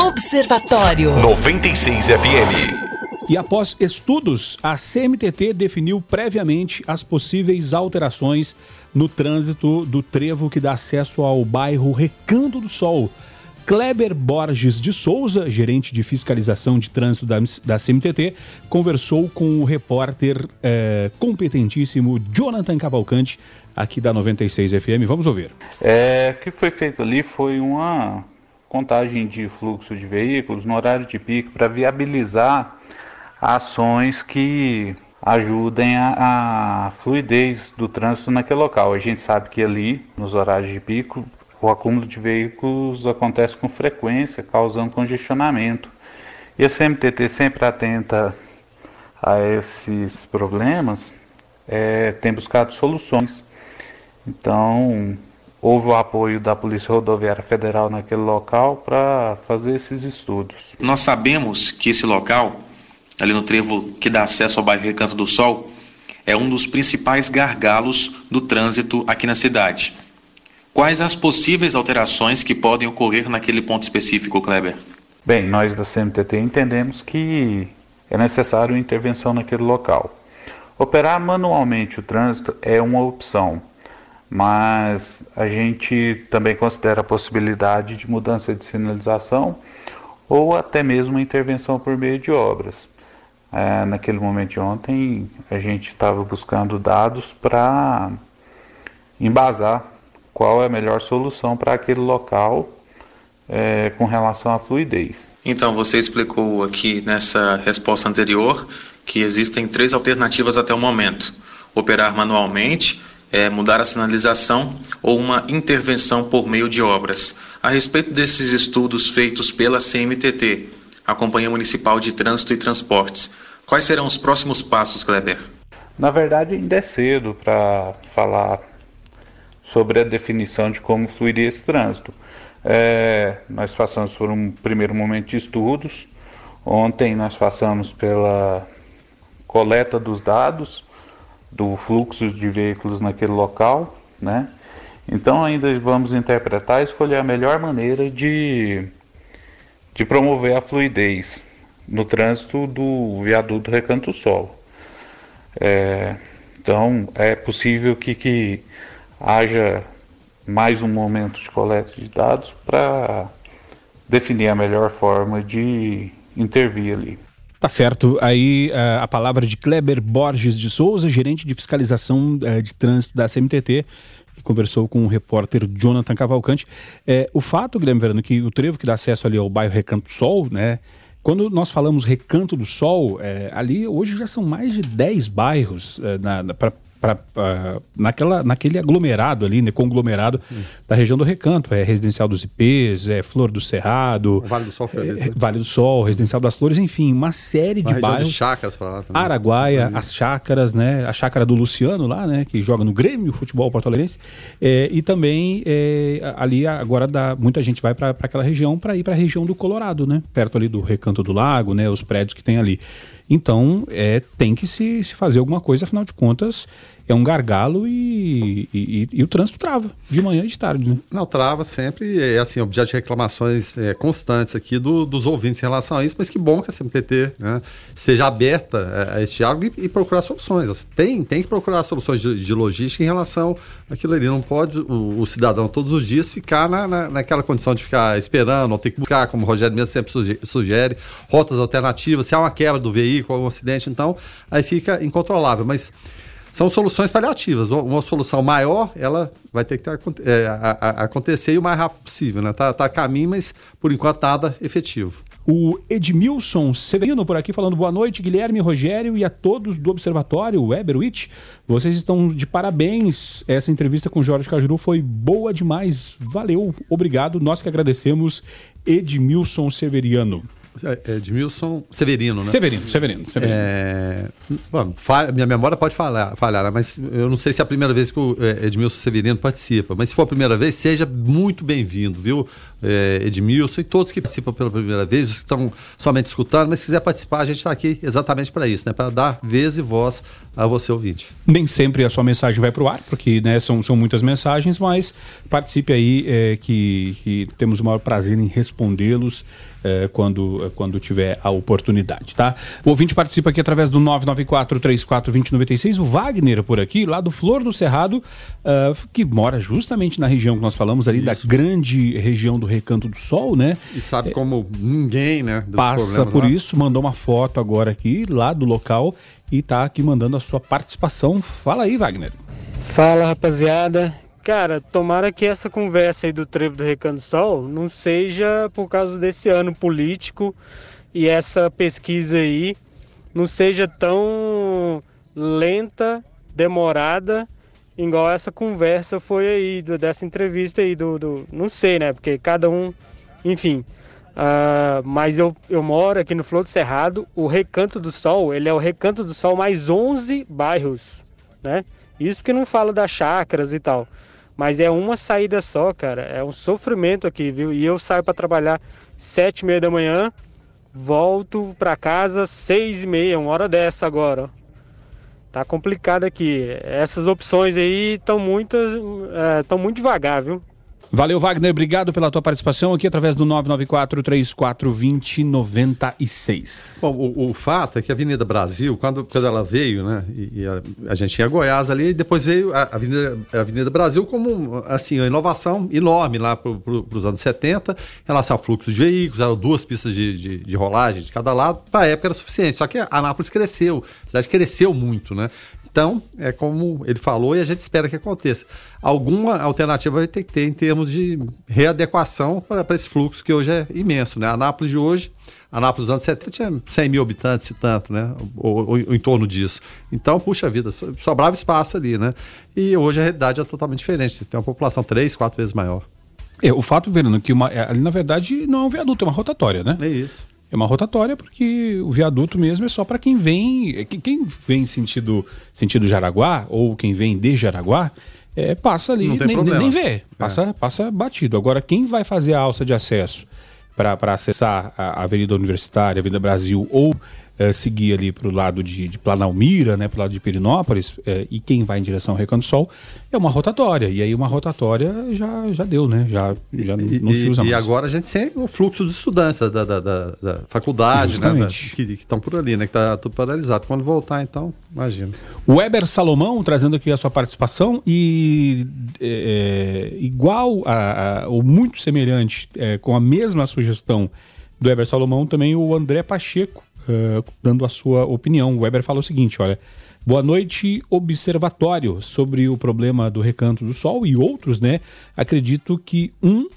Observatório 96 FM. E após estudos, a CMTT definiu previamente as possíveis alterações no trânsito do trevo que dá acesso ao bairro Recanto do Sol. Kleber Borges de Souza, gerente de fiscalização de trânsito da, da CMTT, conversou com o repórter eh, competentíssimo Jonathan Cavalcante, aqui da 96 FM. Vamos ouvir. É, o que foi feito ali foi uma contagem de fluxo de veículos no horário de pico para viabilizar ações que ajudem a, a, fluidez do trânsito naquele local. A gente sabe que ali, nos horários de pico, o acúmulo de veículos acontece com frequência, causando congestionamento. E a CMTT sempre atenta a esses problemas, é, tem buscado soluções. Então, houve o apoio da Polícia Rodoviária Federal naquele local para fazer esses estudos. Nós sabemos que esse local ali no trevo que dá acesso ao bairro Recanto do Sol, é um dos principais gargalos do trânsito aqui na cidade. Quais as possíveis alterações que podem ocorrer naquele ponto específico, Kleber? Bem, nós da CMTT entendemos que é necessário intervenção naquele local. Operar manualmente o trânsito é uma opção, mas a gente também considera a possibilidade de mudança de sinalização ou até mesmo intervenção por meio de obras. É, naquele momento de ontem, a gente estava buscando dados para embasar qual é a melhor solução para aquele local é, com relação à fluidez. Então, você explicou aqui nessa resposta anterior que existem três alternativas até o momento: operar manualmente, é, mudar a sinalização ou uma intervenção por meio de obras. A respeito desses estudos feitos pela CMTT, a Companhia Municipal de Trânsito e Transportes. Quais serão os próximos passos, Kleber? Na verdade, ainda é cedo para falar sobre a definição de como fluiria esse trânsito. É, nós passamos por um primeiro momento de estudos. Ontem nós passamos pela coleta dos dados do fluxo de veículos naquele local, né? Então ainda vamos interpretar e escolher a melhor maneira de de promover a fluidez no trânsito do viaduto Recanto Sol. É, então é possível que, que haja mais um momento de coleta de dados para definir a melhor forma de intervir ali. Tá certo. Aí a, a palavra de Kleber Borges de Souza, gerente de fiscalização uh, de trânsito da CMTT, que conversou com o repórter Jonathan Cavalcante. É, o fato, Guilherme Verano, que o trevo que dá acesso ali ao bairro Recanto Sol, né? Quando nós falamos Recanto do Sol, é, ali hoje já são mais de 10 bairros é, para pra, pra, naquela, naquele aglomerado ali, né, conglomerado hum. da região do Recanto. É Residencial dos IPs, é Flor do Cerrado, vale do Sol, é, Vale do Sol, Residencial das Flores, enfim, uma série de bairros. De chácaras para lá também. Araguaia, as chácaras, né? A chácara do Luciano lá, né? Que joga no Grêmio Futebol Porto Alegrense. É, e também é, ali agora dá, muita gente vai para aquela região para ir para a região do Colorado, né? Perto ali do Recanto do Lago, né? Os prédios que tem ali. Então, é, tem que se, se fazer alguma coisa, afinal de contas, é um gargalo e, e, e, o trânsito trava, de manhã e de tarde, né? Não, trava sempre, é assim, objeto de reclamações é, constantes aqui do, dos ouvintes em relação a isso, mas que bom que a CMTT né, seja aberta a, este diálogo e, e, procurar soluções. Você tem, tem que procurar soluções de, de logística em relação àquilo ali. Não pode o, o cidadão todos os dias ficar na, na, naquela condição de ficar esperando, ou ter que buscar, como o Rogério mesmo sempre sugere, rotas alternativas, se há uma quebra do veículo, algum acidente, então aí fica incontrolável. Mas são soluções paliativas. Uma solução maior, ela vai ter que ter, é, a, a, acontecer o mais rápido possível. Né? Tá, tá a caminho, mas por enquanto nada efetivo. O Edmilson Severino por aqui falando boa noite, Guilherme, Rogério e a todos do Observatório Weberwitch. Vocês estão de parabéns. Essa entrevista com Jorge Cajuru foi boa demais. Valeu, obrigado. Nós que agradecemos, Edmilson Severiano. É, Edmilson Severino, né? Severino, Severino. Severino. É, bom, falha, minha memória pode falhar, falhar, né? mas eu não sei se é a primeira vez que o é, Edmilson Severino participa. Mas se for a primeira vez, seja muito bem-vindo, viu? É, Edmilson e todos que participam pela primeira vez, os que estão somente escutando, mas se quiser participar, a gente está aqui exatamente para isso, né? Para dar vez e voz a você ouvinte. Nem sempre a sua mensagem vai para o ar, porque né, são, são muitas mensagens, mas participe aí é, que, que, temos o maior prazer em respondê-los é, quando, quando tiver a oportunidade, tá? O ouvinte participa aqui através do 994-34-2096, o Wagner por aqui, lá do Flor do Cerrado, uh, que mora justamente na região que nós falamos ali, Isso. da grande região do Recanto do Sol, né? E sabe como ninguém, né? Passa por lá. isso, mandou uma foto agora aqui, lá do local, e tá aqui mandando a sua participação. Fala aí, Wagner. Fala, rapaziada. Cara, tomara que essa conversa aí do Trevo do Recanto do Sol não seja por causa desse ano político e essa pesquisa aí não seja tão lenta, demorada, igual essa conversa foi aí, dessa entrevista aí do, do. Não sei, né? Porque cada um. Enfim. Uh, mas eu, eu moro aqui no Flor do Cerrado. O Recanto do Sol, ele é o Recanto do Sol mais 11 bairros, né? Isso que não fala das chácaras e tal. Mas é uma saída só, cara. É um sofrimento aqui, viu? E eu saio para trabalhar sete e meia da manhã, volto para casa seis e meia, uma hora dessa agora. Tá complicado aqui. Essas opções aí estão muitas, estão é, muito devagar, viu? Valeu, Wagner. Obrigado pela tua participação aqui através do 994-34-2096. Bom, o, o, fato é que a Avenida Brasil, quando, quando ela veio, né? E, e a, a, gente tinha Goiás ali, e depois veio a Avenida, a Avenida Brasil como, assim, uma inovação enorme lá para pro, os anos 70, em relação ao fluxo de veículos, eram duas pistas de, de, de rolagem de cada lado, para a época era suficiente. Só que a Anápolis cresceu, a cidade cresceu muito, né? Então, é como ele falou e a gente espera que aconteça. Alguma alternativa vai ter que ter em termos de readequação para esse fluxo que hoje é imenso. Né? A Anápolis de hoje, a Anápolis dos anos 70 tinha 100 mil habitantes e tanto, né? Ou, ou, ou, em torno disso. Então, puxa vida, sobrava espaço ali, né? E hoje a realidade é totalmente diferente. Você tem uma população três, quatro vezes maior. É, o fato, Verano, que uma, é, ali na verdade não é um viaduto, é uma rotatória, né? É isso. É uma rotatória porque o viaduto mesmo é só para quem vem, é quem vem sentido sentido Jaraguá ou quem vem de Jaraguá, é, passa ali, nem, nem, vê, passa, é. passa batido. Agora quem vai fazer a alça de acesso para acessar a Avenida Universitária, a Avenida Brasil ou é, seguir ali para o lado de, de Planalmira, né, para o lado de Perinópolis, é, e quem vai em direção ao Recanto Sol, é uma rotatória. E aí uma rotatória já, já deu, né? Já, já e, não se usa e, mais. E agora a gente tem o fluxo de estudantes da, da, da, da faculdade, né, que estão por ali, né? Que está tudo paralisado. Quando voltar, então, imagina. O Weber Salomão trazendo aqui a sua participação e é, igual a, a, ou muito semelhante, com a mesma sugestão do Weber Salomão, também o André Pacheco uh, dando a sua opinião. O Weber fala o seguinte: olha. Boa noite, observatório, sobre o problema do recanto do sol e outros, né? Acredito que um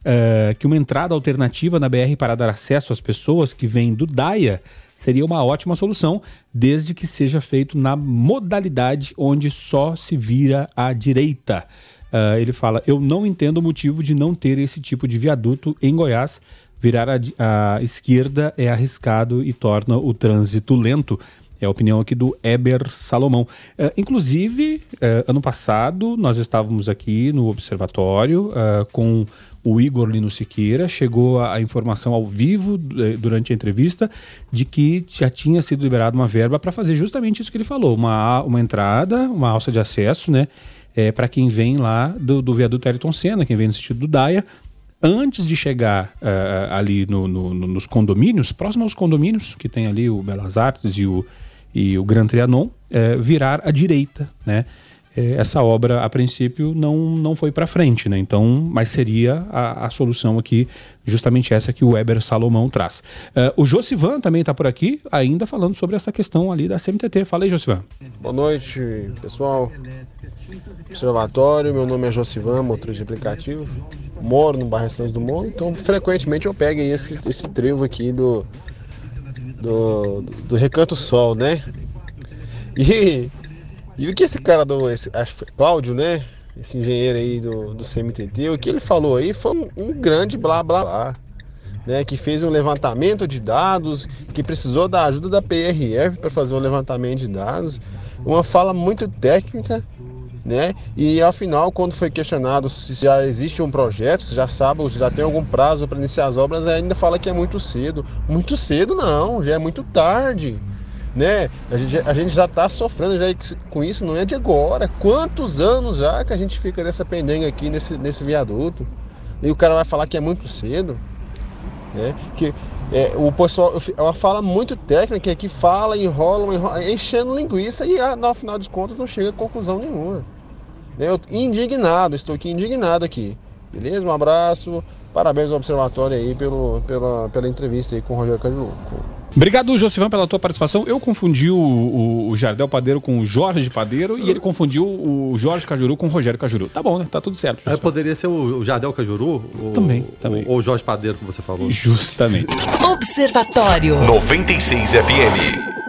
uh, que uma entrada alternativa na BR para dar acesso às pessoas que vêm do Daia seria uma ótima solução, desde que seja feito na modalidade onde só se vira à direita. Uh, ele fala: Eu não entendo o motivo de não ter esse tipo de viaduto em Goiás, virar à esquerda é arriscado e torna o trânsito lento. É a opinião aqui do Eber Salomão. Uh, inclusive, uh, ano passado, nós estávamos aqui no observatório uh, com o Igor Lino Siqueira. Chegou a, a, informação ao vivo durante a entrevista de que já tinha sido liberada uma verba para fazer justamente isso que ele falou: uma, uma entrada, uma alça de acesso, né? É, para quem vem lá do, do viaduto Ayrton Senna, quem vem no sentido do Daia, antes de chegar uh, ali no, no, nos condomínios, próximo aos condomínios, que tem ali o Belas Artes e o, e o Gran Trianon, uh, virar à direita, né? Essa obra, a princípio, não, não foi para frente, né? Então, mas seria a, a, solução aqui, justamente essa que o Weber Salomão traz. Uh, o Josivan também está por aqui, ainda falando sobre essa questão ali da CMTT. Fala aí, Josivan. Boa noite, pessoal. Observatório, meu nome é Josivan, motorista de aplicativo moro no bairro Santos Dumont, então frequentemente eu pego esse, esse trevo aqui do, do, do Recanto Sol, né? E, e o que esse cara do esse, Cláudio, né? Esse engenheiro aí do, do CMTT, o que ele falou aí foi um, um grande blá blá blá. Né, que fez um levantamento de dados, que precisou da ajuda da PRF para fazer um levantamento de dados, uma fala muito técnica né? E afinal, quando foi questionado se já existe um projeto, se já sabe, se já tem algum prazo para iniciar as obras, ainda fala que é muito cedo. Muito cedo não, já é muito tarde. Né? A, gente, a gente já está sofrendo já com isso, não é de agora. Quantos anos já que a gente fica nessa pendenga aqui, nesse, nesse viaduto? E o cara vai falar que é muito cedo. Né? Que é, o pessoal é uma fala muito técnica que fala, enrola, enrola enchendo linguiça e ah, no final dos contas não chega a conclusão nenhuma. Eu indignado, estou aqui indignado aqui. Beleza? Um abraço. Parabéns ao observatório aí pelo, pela, pela entrevista aí com o Rogério Cajuru. Obrigado, Josivan, pela tua participação. Eu confundi o, o, o, Jardel Padeiro com o Jorge Padeiro e ele confundiu o Jorge Cajuru com o Rogério Cajuru. Tá bom, né? Tá tudo certo. É, poderia ser o Jardel Cajuru? Ou, também, também. Ou o Jorge Padeiro, que você falou. Justamente. Observatório 96 FM.